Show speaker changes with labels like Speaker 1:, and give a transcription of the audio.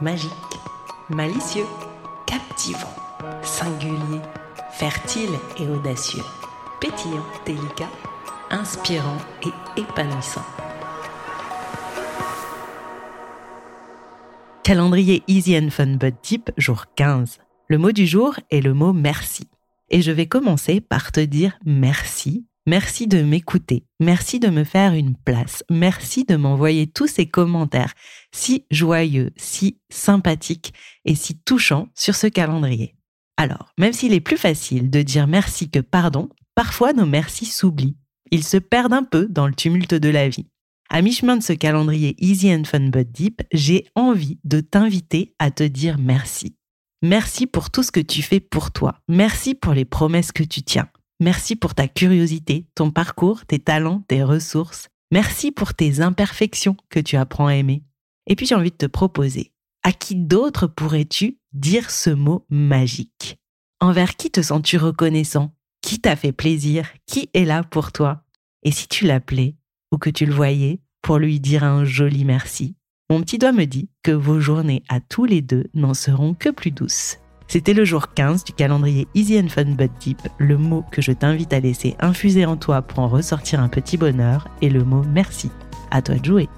Speaker 1: Magique, malicieux, captivant, singulier, fertile et audacieux, pétillant, délicat, inspirant et épanouissant. Calendrier Easy and Fun But Deep, jour 15. Le mot du jour est le mot merci. Et je vais commencer par te dire merci Merci de m'écouter. Merci de me faire une place. Merci de m'envoyer tous ces commentaires si joyeux, si sympathiques et si touchants sur ce calendrier. Alors, même s'il est plus facile de dire merci que pardon, parfois nos merci s'oublient. Ils se perdent un peu dans le tumulte de la vie. À mi-chemin de ce calendrier Easy and Fun But Deep, j'ai envie de t'inviter à te dire merci. Merci pour tout ce que tu fais pour toi. Merci pour les promesses que tu tiens. Merci pour ta curiosité, ton parcours, tes talents, tes ressources. Merci pour tes imperfections que tu apprends à aimer. Et puis j'ai envie de te proposer, à qui d'autre pourrais-tu dire ce mot magique? Envers qui te sens-tu reconnaissant? Qui t'a fait plaisir? Qui est là pour toi? Et si tu l'appelais ou que tu le voyais pour lui dire un joli merci? Mon petit doigt me dit que vos journées à tous les deux n'en seront que plus douces. C'était le jour 15 du calendrier Easy and Fun But Deep. Le mot que je t'invite à laisser infuser en toi pour en ressortir un petit bonheur est le mot merci. À toi de jouer.